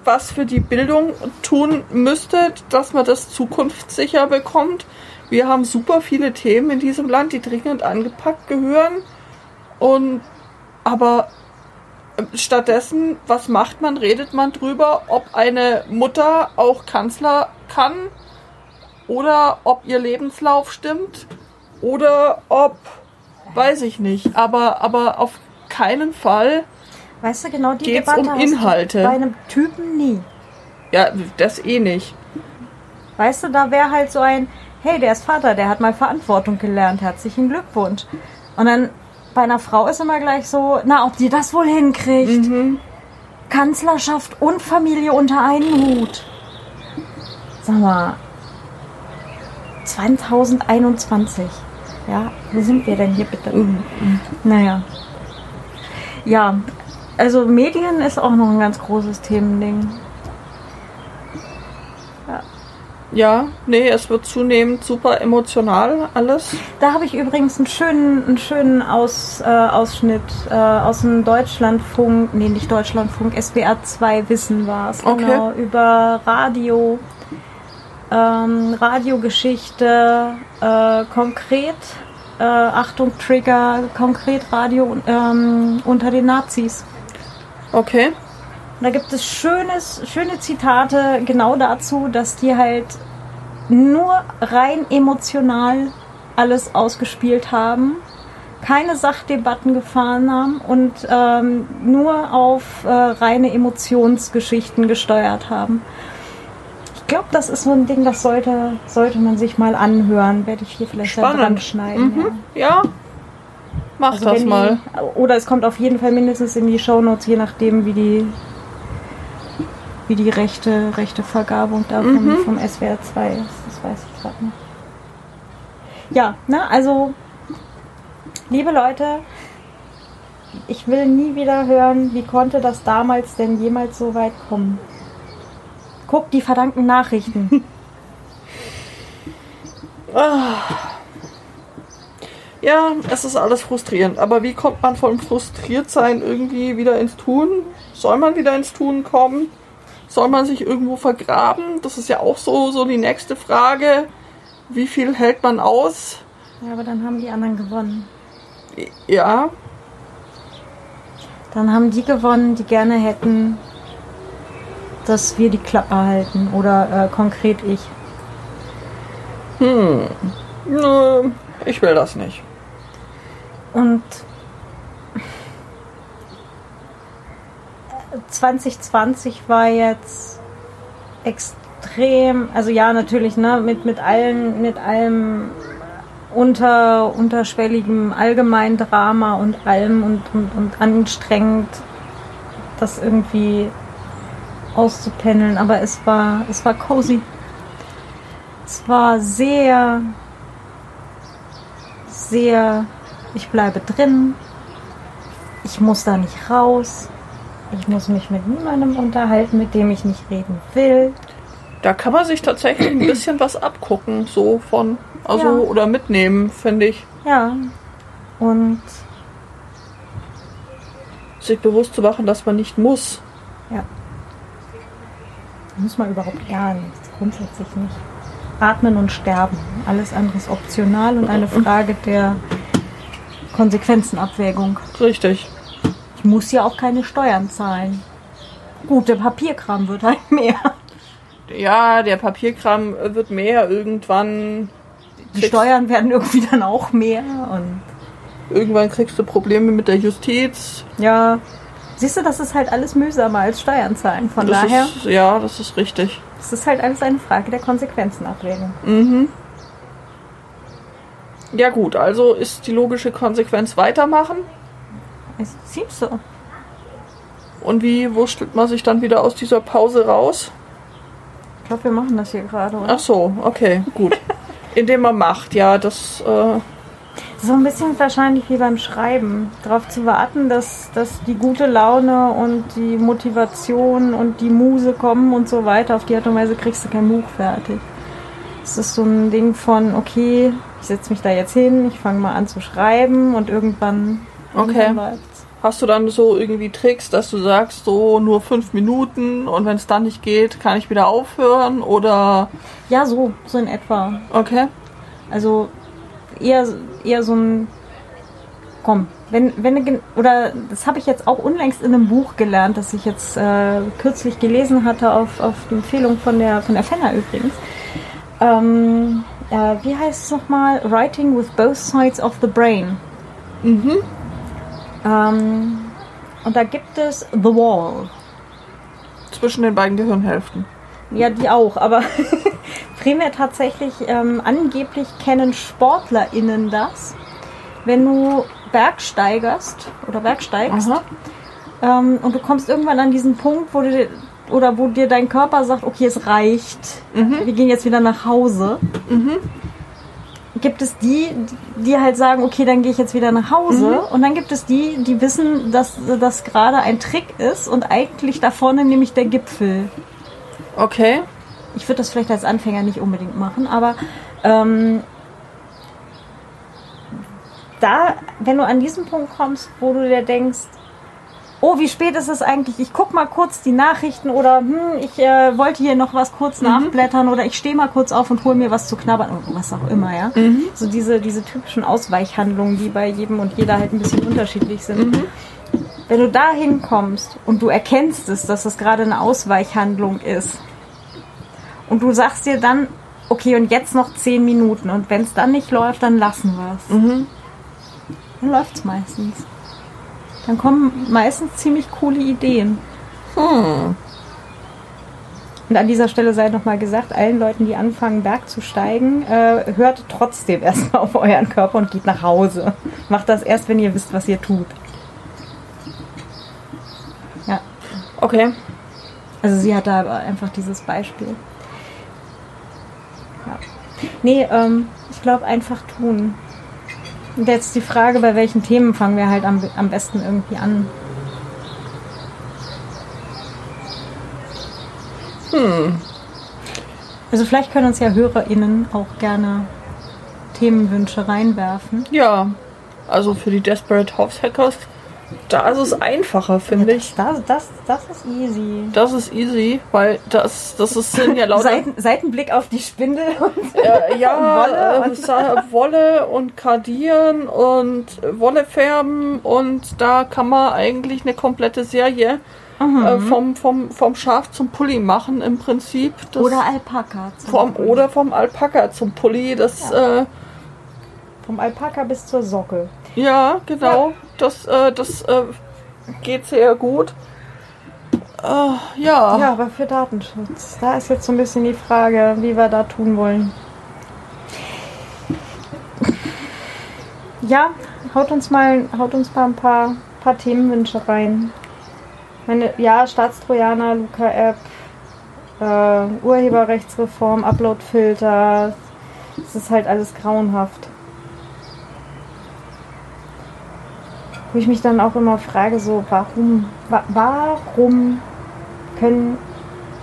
was für die Bildung tun müsste, dass man das zukunftssicher bekommt. Wir haben super viele Themen in diesem Land, die dringend angepackt gehören. Und aber äh, stattdessen, was macht man? Redet man drüber, ob eine Mutter auch Kanzler kann oder ob ihr Lebenslauf stimmt oder ob weiß ich nicht, aber aber auf keinen Fall Weißt du, genau die Geht's Debatte um Inhalte. bei einem Typen nie. Ja, das eh nicht. Weißt du, da wäre halt so ein, hey, der ist Vater, der hat mal Verantwortung gelernt, herzlichen Glückwunsch. Und dann bei einer Frau ist immer gleich so, na, ob die das wohl hinkriegt. Mhm. Kanzlerschaft und Familie unter einen Hut. Sag mal, 2021. Ja, wo sind wir denn hier bitte? Mhm. Naja. Ja, also Medien ist auch noch ein ganz großes Themending. Ja. Ja, nee, es wird zunehmend super emotional alles. Da habe ich übrigens einen schönen, einen schönen Aus, äh, Ausschnitt äh, aus dem Deutschlandfunk, nee, nicht Deutschlandfunk, SWR 2 Wissen war es, okay. genau, über Radio, ähm, Radiogeschichte, äh, konkret, äh, Achtung, Trigger, konkret Radio ähm, unter den Nazis. Okay. da gibt es schönes, schöne Zitate genau dazu, dass die halt nur rein emotional alles ausgespielt haben, keine Sachdebatten gefahren haben und ähm, nur auf äh, reine Emotionsgeschichten gesteuert haben. Ich glaube, das ist so ein Ding, das sollte, sollte man sich mal anhören. Werde ich hier vielleicht Spannend. dran schneiden. Mhm. Ja. ja. Mach also das mal. Die, oder es kommt auf jeden Fall mindestens in die Shownotes, je nachdem, wie die wie die rechte, rechte Vergabung da vom, mhm. vom SWR 2 ist. Das weiß ich gerade nicht. Ja, ne, also liebe Leute, ich will nie wieder hören, wie konnte das damals denn jemals so weit kommen. Guck die verdammten Nachrichten. ah. Ja, es ist alles frustrierend. Aber wie kommt man vom Frustriertsein irgendwie wieder ins Tun? Soll man wieder ins Tun kommen? Soll man sich irgendwo vergraben? Das ist ja auch so, so die nächste Frage. Wie viel hält man aus? Ja, aber dann haben die anderen gewonnen. Ja. Dann haben die gewonnen, die gerne hätten, dass wir die Klappe halten. Oder äh, konkret ich. Hm. Nö, ich will das nicht. Und 2020 war jetzt extrem, also ja, natürlich, ne, mit, mit allen, mit allem unter, unterschwelligem Allgemeindrama und allem und, und, und anstrengend, das irgendwie auszupendeln, aber es war, es war cozy. Es war sehr, sehr ich bleibe drin. Ich muss da nicht raus. Ich muss mich mit niemandem unterhalten, mit dem ich nicht reden will. Da kann man sich tatsächlich ein bisschen was abgucken, so von, also, Ja. oder mitnehmen, finde ich. Ja. Und Sich bewusst zu machen, dass man nicht muss. muss man überhaupt gar nichts, grundsätzlich nicht. Atmen und sterben. Alles andere ist optional und eine Frage der Konsequenzenabwägung. Richtig. Ich muss ja auch keine Steuern zahlen. Gut, der Papierkram wird halt mehr. Ja, der Papierkram wird mehr irgendwann. Die Steuern werden irgendwie dann auch mehr. Und Irgendwann kriegst du Probleme mit der Justiz. ja, siehst du, das ist halt alles mühsamer als Steuern zahlen. Von Das daher, Ist, ja, das ist richtig. es ist halt alles eine Frage der Konsequenzenabwägung. Mhm. Ja gut, also ist die logische Konsequenz weitermachen. Es seems so. Und wie wurschtelt man sich dann wieder aus dieser Pause raus? Ich glaube, wir machen das hier gerade, oder? Ach so, okay, gut. Indem man macht, ja, das, äh, So ein bisschen wahrscheinlich wie beim Schreiben. Darauf zu warten, dass, dass die gute Laune und die Motivation und die Muse kommen und so weiter. Auf die Art und Weise kriegst du kein Buch fertig. Es ist so ein Ding von, okay, ich setze mich da jetzt hin, ich fange mal an zu schreiben und irgendwann Okay. hast du dann so irgendwie Tricks, dass du sagst, so nur fünf Minuten und wenn es dann nicht geht, kann ich wieder aufhören oder, Ja, so, so in etwa. okay, Also eher, eher so ein komm, wenn, wenn oder das habe ich jetzt auch unlängst in einem Buch gelernt, das ich jetzt äh, kürzlich gelesen hatte auf, auf Empfehlung von der von der Fenner übrigens. Ähm, äh, wie heißt es nochmal? Writing with both sides of the brain. mhm, Ähm, und da gibt es The Wall. zwischen den beiden Gehirnhälften. Ja, die auch, aber primär tatsächlich, ähm, angeblich kennen SportlerInnen das. Wenn du bergsteigerst oder bergsteigst ähm, und du kommst irgendwann an diesen Punkt, wo du oder wo dir dein Körper sagt, okay, es reicht, wir gehen jetzt wieder nach Hause. Gibt es die, die halt sagen, okay, dann gehe ich jetzt wieder nach Hause. Und dann gibt es die, die wissen, dass das gerade ein Trick ist und eigentlich da vorne nämlich der Gipfel. Okay, Ich würde das vielleicht als Anfänger nicht unbedingt machen, aber ähm, da, wenn du an diesen Punkt kommst, wo du dir denkst, oh, wie spät ist es eigentlich? Ich guck mal kurz die Nachrichten oder hm, ich äh, wollte hier noch was kurz nachblättern oder ich stehe mal kurz auf und hole mir was zu knabbern oder was auch immer, ja. So diese, diese typischen Ausweichhandlungen, die bei jedem und jeder halt ein bisschen unterschiedlich sind. Wenn du da hinkommst und du erkennst es, dass es gerade eine Ausweichhandlung ist, und du sagst dir dann, okay, und jetzt noch zehn Minuten. Und wenn es dann nicht läuft, dann lassen wir es. Dann läuft es meistens. Dann kommen meistens ziemlich coole Ideen. Und an dieser Stelle sei nochmal gesagt, allen Leuten, die anfangen, Berg zu steigen, äh, hört trotzdem erstmal auf euren Körper und geht nach Hause. Macht das erst, wenn ihr wisst, was ihr tut. Ja. okay. Also sie hat da einfach dieses Beispiel. Ja. Nee, ähm, ich glaube einfach tun. Und jetzt die Frage, bei welchen Themen fangen wir halt am, am besten irgendwie an? Hm. Also vielleicht können uns ja HörerInnen auch gerne Themenwünsche reinwerfen. Ja, also für die Desperate House Hackers, da ist es einfacher, finde ich. Das, das, das ist easy. Das ist easy, weil das, das ist, sind ja lauter Seiten, Seitenblick auf die Spindel und äh, ja, Wolle Wolle, und- und äh, Wolle und Kardieren und Wolle färben und da kann man eigentlich eine komplette Serie Mhm. äh, vom, vom, vom Schaf zum Pulli machen im Prinzip. Das oder Alpaka. zum vom, Beispiel. oder vom Alpaka zum Pulli. Das ja, äh, Vom Alpaka bis zur Socke. ja genau. Das, äh, das äh, geht sehr gut. Äh, ja. Ja, aber für Datenschutz. Da ist jetzt so ein bisschen die Frage, wie wir da tun wollen. Ja, haut uns mal, haut uns mal ein paar, paar Themenwünsche rein. Meine, ja, Staatstrojaner, Luca-App, äh, Urheberrechtsreform, Uploadfilter. Es ist halt alles grauenhaft. Wo ich mich dann auch immer frage, so, warum, wa warum können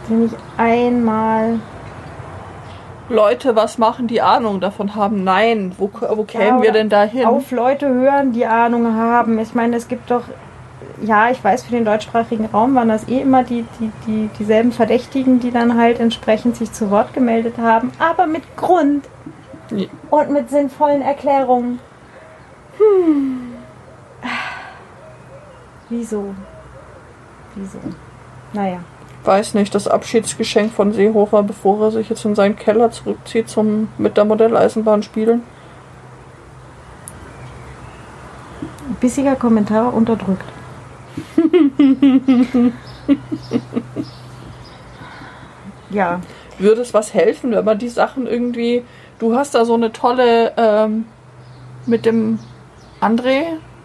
wir nicht einmal Leute was machen, die Ahnung davon haben. Nein, wo, wo kämen Ja, wir denn da hin? Auf Leute hören, die Ahnung haben. Ich meine, es gibt doch, ja, ich weiß, für den deutschsprachigen Raum waren das eh immer die, die, die, dieselben Verdächtigen, die dann halt entsprechend sich zu Wort gemeldet haben, aber mit Grund Ja. und mit sinnvollen Erklärungen. Hm. Wieso? Wieso? Naja. Weiß nicht, das Abschiedsgeschenk von Seehofer, bevor er sich jetzt in seinen Keller zurückzieht zum mit der Modelleisenbahn spielen. Bissiger Kommentar unterdrückt. ja, Würde es was helfen, wenn man die Sachen irgendwie. Du hast da so eine tolle ähm, mit dem André,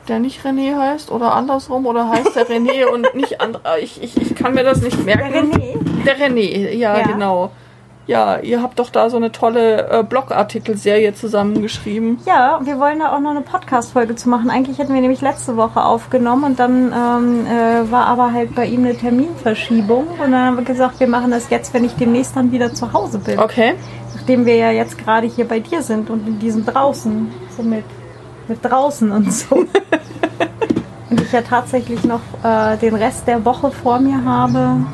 der nicht René heißt, oder andersrum, oder heißt der René und nicht André. Ich, ich, ich kann mir das nicht merken. der René. Der René, ja, Ja. genau. Ja, ihr habt doch da so eine tolle äh, Blogartikelserie zusammengeschrieben. Ja, wir wollen da auch noch eine Podcast-Folge zu machen. Eigentlich hätten wir nämlich letzte Woche aufgenommen und dann ähm, äh, war aber halt bei ihm eine Terminverschiebung. Und dann haben wir gesagt, wir machen das jetzt, wenn ich demnächst dann wieder zu Hause bin. Okay. Nachdem wir ja jetzt gerade hier bei dir sind und in diesem draußen, so mit, draußen und so. und ich ja tatsächlich noch äh, den Rest der Woche vor mir habe.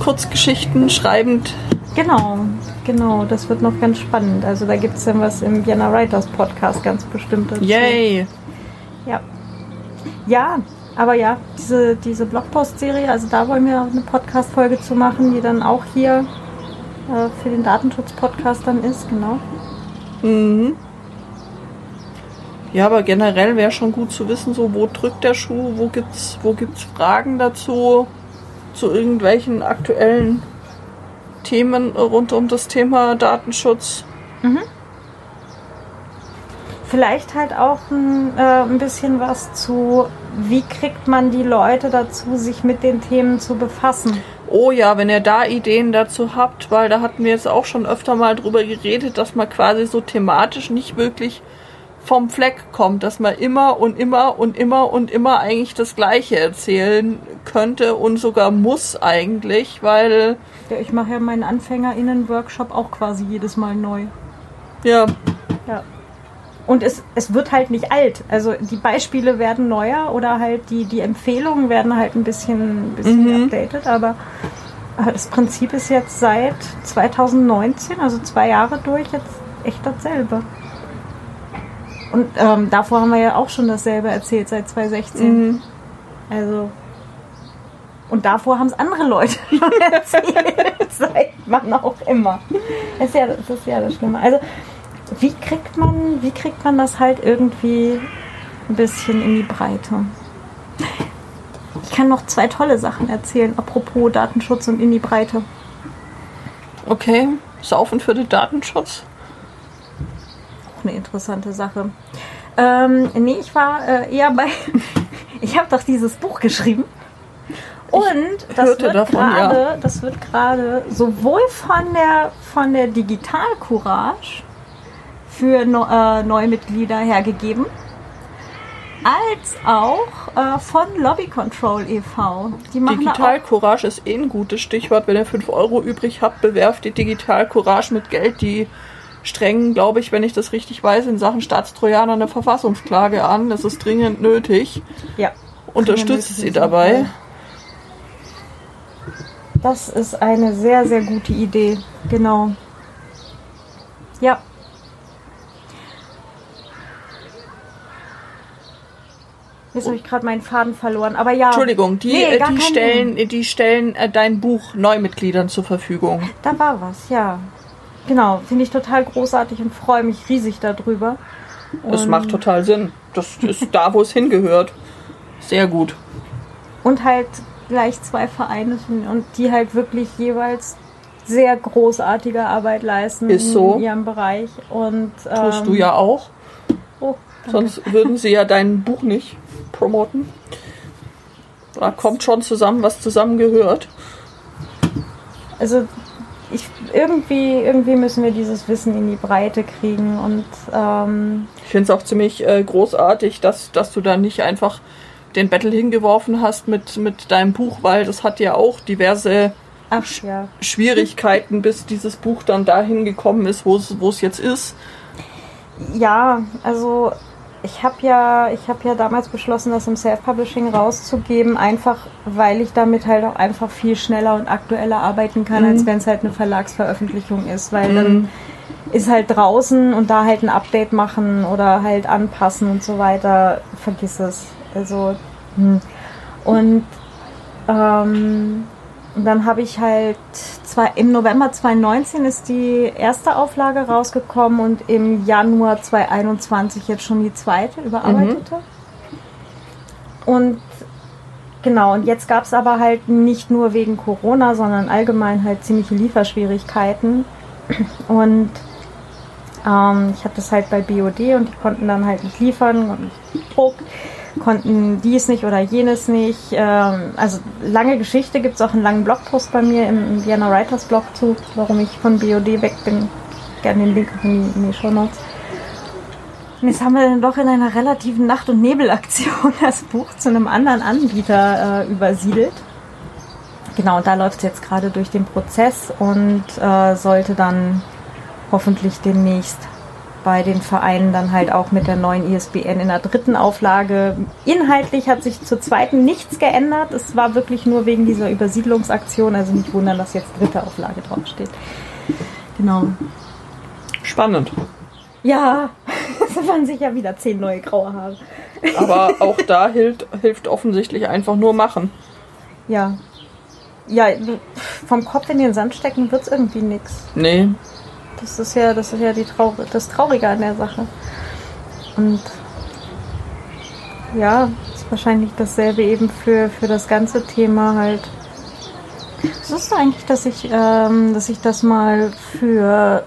Kurzgeschichten schreibend. Genau, genau, das wird noch ganz spannend. Also da gibt es dann was im Vienna Writers Podcast ganz bestimmt dazu. Yay. Ja. Ja, aber ja, diese, diese Blogpost-Serie, also da wollen wir eine Podcast-Folge zu machen, die dann auch hier äh, für den Datenschutz-Podcast dann ist, genau. Mhm. Ja, aber generell wäre schon gut zu wissen, so wo drückt der Schuh, wo gibt's, wo gibt's Fragen dazu, zu irgendwelchen aktuellen Themen rund um das Thema Datenschutz. Vielleicht halt auch ein, äh, ein bisschen was zu, wie kriegt man die Leute dazu, sich mit den Themen zu befassen. Oh ja, wenn ihr da Ideen dazu habt, weil da hatten wir jetzt auch schon öfter mal drüber geredet, dass man quasi so thematisch nicht wirklich vom Fleck kommt, dass man immer und immer und immer und immer eigentlich das Gleiche erzählen könnte und sogar muss eigentlich, weil Ja, ich mache ja meinen AnfängerInnen-Workshop auch quasi jedes Mal neu. ja, Ja. Und es, es wird halt nicht alt. Also die Beispiele werden neuer oder halt die, die Empfehlungen werden halt ein bisschen, ein bisschen Mhm. updated, aber äh, das Prinzip ist jetzt seit 2019, also zwei Jahre durch, jetzt echt dasselbe. Und ähm, davor haben wir ja auch schon dasselbe erzählt seit 2016. mhm. Also. Und davor haben es andere Leute schon erzählt, seit wann auch immer. Das ist ja das, ist ja das Schlimme. Also, wie kriegt man, wie kriegt man das halt irgendwie ein bisschen in die Breite? Ich kann noch zwei tolle Sachen erzählen, apropos Datenschutz und in die Breite. okay, saufen für den Datenschutz. Auch eine interessante Sache. Ähm, nee, ich war äh, eher bei. ich habe doch dieses Buch geschrieben. Und das wird das wird gerade sowohl von der von der Digital Courage für no, äh, Neumitglieder hergegeben, als auch äh, von Lobby Control e.V. Digital Courage ist eh ein gutes Stichwort. Wenn ihr 5 Euro übrig habt, bewerft die Digital Courage mit Geld, die strengen, glaube ich, wenn ich das richtig weiß, in Sachen Staatstrojaner eine Verfassungsklage an. Das ist dringend nötig. ja, Unterstützt sie dabei. Das ist eine sehr, sehr gute Idee. Genau. Ja. Jetzt habe ich gerade meinen Faden verloren. Aber ja. Entschuldigung, die, Nee, äh, gar die stellen, die stellen äh, dein Buch Neumitgliedern zur Verfügung. Da war was, ja. Genau. Finde ich total großartig und freue mich riesig darüber. Das Und- macht total Sinn. Das ist da, wo es hingehört. Sehr gut. Und halt gleich zwei Vereine und die halt wirklich jeweils sehr großartige Arbeit leisten Ist so. in ihrem Bereich. Und, Tust ähm, du ja auch. Oh. Sonst würden sie ja dein Buch nicht promoten. Da kommt schon zusammen, was zusammengehört. Also ich, irgendwie, irgendwie müssen wir dieses Wissen in die Breite kriegen und ähm, Ich finde es auch ziemlich äh, großartig, dass, dass du da nicht einfach den Battle hingeworfen hast mit, mit deinem Buch, weil das hat ja auch diverse Ach ja. Schwierigkeiten, bis dieses Buch dann dahin gekommen ist, wo es wo es jetzt ist. Ja, also ich habe ja, ich habe ja damals beschlossen, das im Self-Publishing rauszugeben, einfach weil ich damit halt auch einfach viel schneller und aktueller arbeiten kann, Mhm. als wenn es halt eine Verlagsveröffentlichung ist, weil dann ist halt draußen und da halt ein Update machen oder halt anpassen und so weiter, vergiss es. Also hm. und ähm, und dann habe ich halt zwei, im November 2019 ist die erste Auflage rausgekommen und im Januar 2021 jetzt schon die zweite überarbeitete. Und genau, und jetzt gab es aber halt nicht nur wegen Corona, sondern allgemein halt ziemliche Lieferschwierigkeiten. Und ähm, ich hatte das halt bei BOD und die konnten dann halt nicht liefern und nicht Druck konnten dies nicht oder jenes nicht. Ähm, also lange Geschichte gibt es auch einen langen Blogpost bei mir im, Vienna Writers Blog zu, warum ich von BOD weg bin. Gerne den Link in die, in die Show Notes. Und jetzt haben wir dann doch in einer relativen Nacht- und Nebelaktion das Buch zu einem anderen Anbieter äh, übersiedelt. Genau, und da läuft es jetzt gerade durch den Prozess und äh, sollte dann hoffentlich demnächst bei den Vereinen dann halt auch mit der neuen ISBN in der dritten Auflage. Inhaltlich hat sich zur zweiten nichts geändert. Es war wirklich nur wegen dieser Übersiedlungsaktion. Also nicht wundern, dass jetzt dritte Auflage draufsteht. Genau. Spannend. Ja, es waren sicher wieder zehn neue graue Haare. Aber auch da hilft, hilft offensichtlich einfach nur machen. Ja. Ja, vom Kopf in den Sand stecken wird's irgendwie nix. Nee. Das ist ja, das ist ja die Trau das Traurige an der Sache. Und ja, ist wahrscheinlich dasselbe eben für, für das ganze Thema halt. Wusstest du eigentlich, dass ich, ähm, dass ich das mal für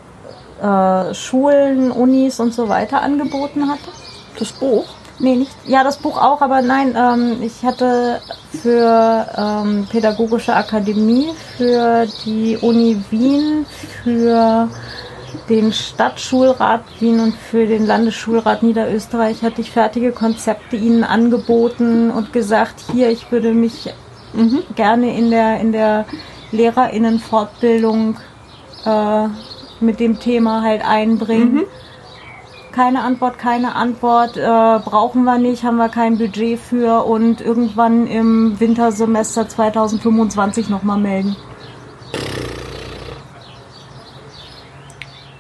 äh, Schulen, Unis und so weiter angeboten hatte? Das Buch? Nee, nicht. Ja, das Buch auch, aber nein, ähm, ich hatte für ähm, Pädagogische Akademie, für die Uni Wien, für den Stadtschulrat Wien und für den Landesschulrat Niederösterreich hatte ich fertige Konzepte ihnen angeboten und gesagt, hier, ich würde mich gerne in der, in der Lehrerinnenfortbildung äh, mit dem Thema halt einbringen. Keine Antwort, keine Antwort, äh, brauchen wir nicht, haben wir kein Budget für und irgendwann im Wintersemester 2025 nochmal melden.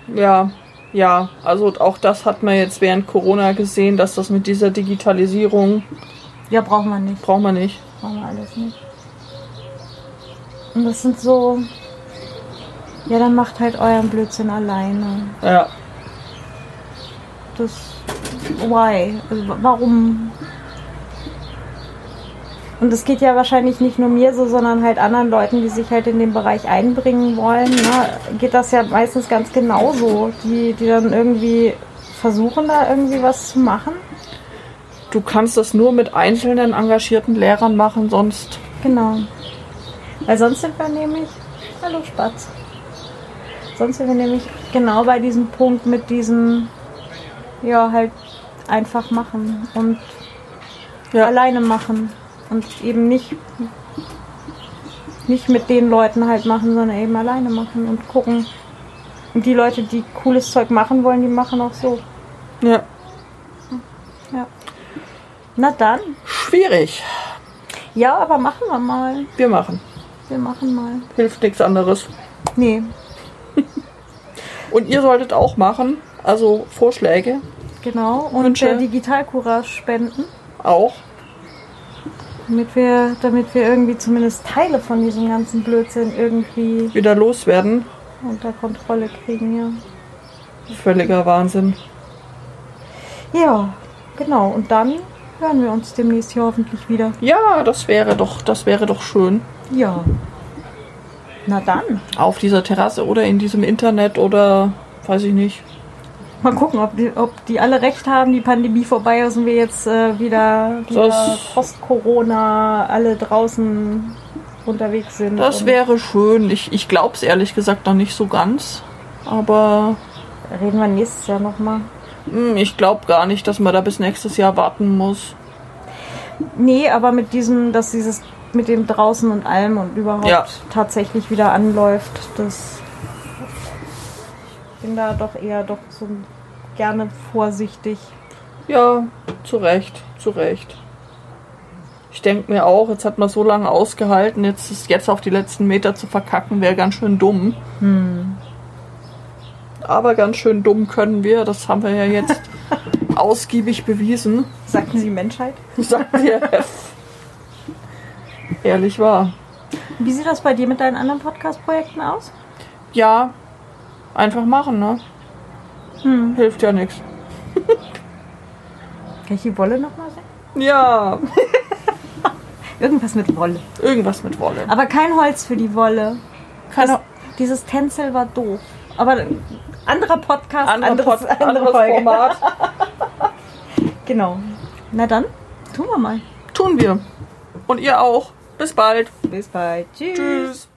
Ja, ja. Also auch das hat man jetzt während Corona gesehen, dass das mit dieser Digitalisierung Ja, brauchen wir nicht. braucht man nicht. Brauchen wir alles nicht. Und das sind so. Ja, dann macht halt euren Blödsinn alleine. Ja. Das. Why? Also, wa- warum? Und es geht ja wahrscheinlich nicht nur mir so, sondern halt anderen Leuten, die sich halt in den Bereich einbringen wollen. Ne? Geht das ja meistens ganz genauso. Die, die dann irgendwie versuchen, da irgendwie was zu machen. Du kannst das nur mit einzelnen engagierten Lehrern machen, sonst. Genau. Weil sonst sind wir nämlich. Hallo Spatz. Sonst sind wir nämlich genau bei diesem Punkt mit diesem. Ja, halt einfach machen und Ja. alleine machen. Und eben nicht. Nicht mit den Leuten halt machen, sondern eben alleine machen und gucken. Und die Leute, die cooles Zeug machen wollen, die machen auch so. Ja. Ja. Na dann. Schwierig. Ja, aber machen wir mal. Wir machen. Wir machen mal. Hilft nichts anderes. Nee, Und ihr solltet auch machen. Also Vorschläge Genau, und Wünsche. Digitalcourage spenden, auch. Damit wir, damit wir irgendwie zumindest Teile von diesem ganzen Blödsinn irgendwie Wieder loswerden. unter Kontrolle kriegen, ja. Völliger Wahnsinn. Ja, genau. Und dann hören wir uns demnächst hier hoffentlich wieder. Ja, das wäre doch, das wäre doch schön. Ja. Na dann. Auf dieser Terrasse oder in diesem Internet oder weiß ich nicht. Mal gucken, ob die, ob die alle recht haben, die Pandemie vorbei ist und wir jetzt äh, wieder, wieder Post-Corona alle draußen unterwegs sind. Das wäre schön. Ich, ich glaube es ehrlich gesagt noch nicht so ganz. Aber Reden wir nächstes Jahr nochmal. hm, ich glaube gar nicht, dass man da bis nächstes Jahr warten muss. Nee, aber mit diesem, dass dieses mit dem draußen und allem und überhaupt Ja. tatsächlich wieder anläuft. Das ich bin da doch eher doch so gerne vorsichtig. Ja, zu Recht, zu Recht. Ich denke mir auch, jetzt hat man so lange ausgehalten, jetzt ist jetzt auf die letzten Meter zu verkacken, wäre ganz schön dumm. Aber ganz schön dumm können wir, das haben wir ja jetzt ausgiebig bewiesen. Sagten Sie Menschheit? Sagt dir ehrlich wahr. Wie sieht das bei dir mit deinen anderen Podcast-Projekten aus? Ja, einfach machen, ne? Hilft ja nichts. Kann ich die Wolle nochmal sehen? Ja, Irgendwas mit Wolle. irgendwas mit Wolle. Aber kein Holz für die Wolle. Keine, Dieses Tänzel war doof. Aber anderer Podcast, anderer anderes, Pod, andere anderes. Format. Genau. Na dann, tun wir mal. Tun wir. Und ihr auch. Bis bald. Bis bald. Tschüss. Tschüss.